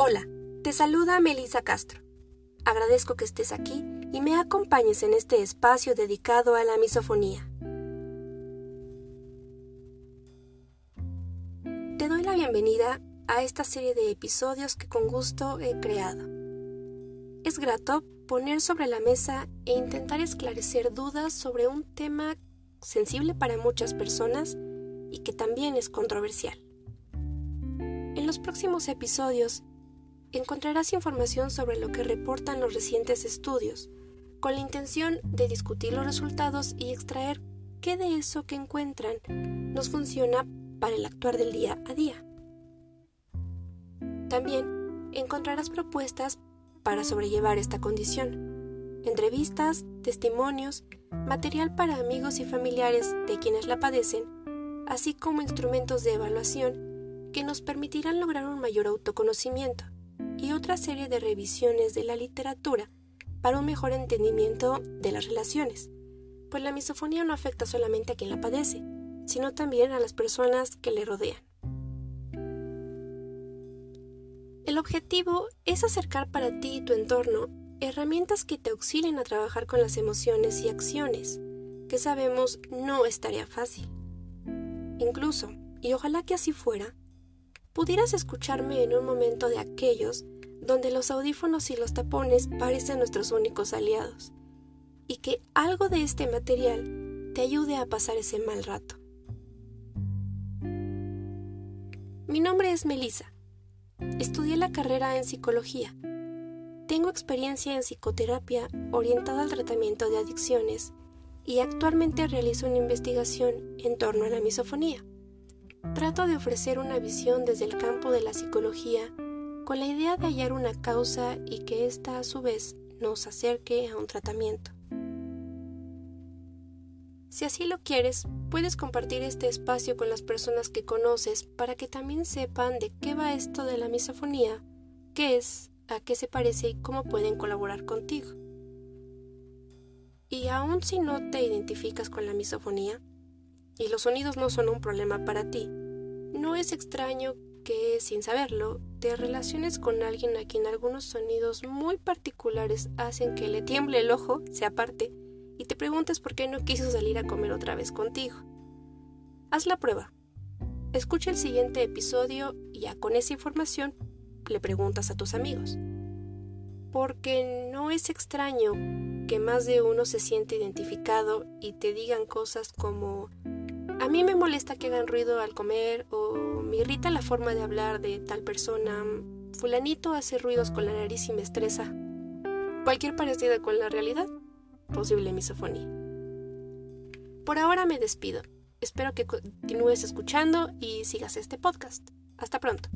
Hola, te saluda Melissa Castro. Agradezco que estés aquí y me acompañes en este espacio dedicado a la misofonía. Te doy la bienvenida a esta serie de episodios que con gusto he creado. Es grato poner sobre la mesa e intentar esclarecer dudas sobre un tema sensible para muchas personas y que también es controversial. En los próximos episodios encontrarás información sobre lo que reportan los recientes estudios, con la intención de discutir los resultados y extraer qué de eso que encuentran nos funciona para el actuar del día a día. También encontrarás propuestas para sobrellevar esta condición, entrevistas, testimonios, material para amigos y familiares de quienes la padecen, así como instrumentos de evaluación que nos permitirán lograr un mayor autoconocimiento y otra serie de revisiones de la literatura para un mejor entendimiento de las relaciones, pues la misofonía no afecta solamente a quien la padece, sino también a las personas que le rodean. El objetivo es acercar para ti y tu entorno herramientas que te auxilien a trabajar con las emociones y acciones, que sabemos no es tarea fácil. Incluso, y ojalá que así fuera, pudieras escucharme en un momento de aquellos donde los audífonos y los tapones parecen nuestros únicos aliados, y que algo de este material te ayude a pasar ese mal rato. Mi nombre es Melissa. Estudié la carrera en psicología. Tengo experiencia en psicoterapia orientada al tratamiento de adicciones y actualmente realizo una investigación en torno a la misofonía. Trato de ofrecer una visión desde el campo de la psicología con la idea de hallar una causa y que ésta a su vez nos acerque a un tratamiento. Si así lo quieres, puedes compartir este espacio con las personas que conoces para que también sepan de qué va esto de la misofonía, qué es, a qué se parece y cómo pueden colaborar contigo. Y aun si no te identificas con la misofonía, y los sonidos no son un problema para ti, no es extraño que, sin saberlo, te relaciones con alguien a quien algunos sonidos muy particulares hacen que le tiemble el ojo, se aparte, y te preguntes por qué no quiso salir a comer otra vez contigo. Haz la prueba. Escucha el siguiente episodio y ya con esa información le preguntas a tus amigos. Porque no es extraño que más de uno se siente identificado y te digan cosas como a mí me molesta que hagan ruido al comer o me irrita la forma de hablar de tal persona. Fulanito hace ruidos con la nariz y me estresa. Cualquier parecido con la realidad, posible misofonía. Por ahora me despido. Espero que continúes escuchando y sigas este podcast. Hasta pronto.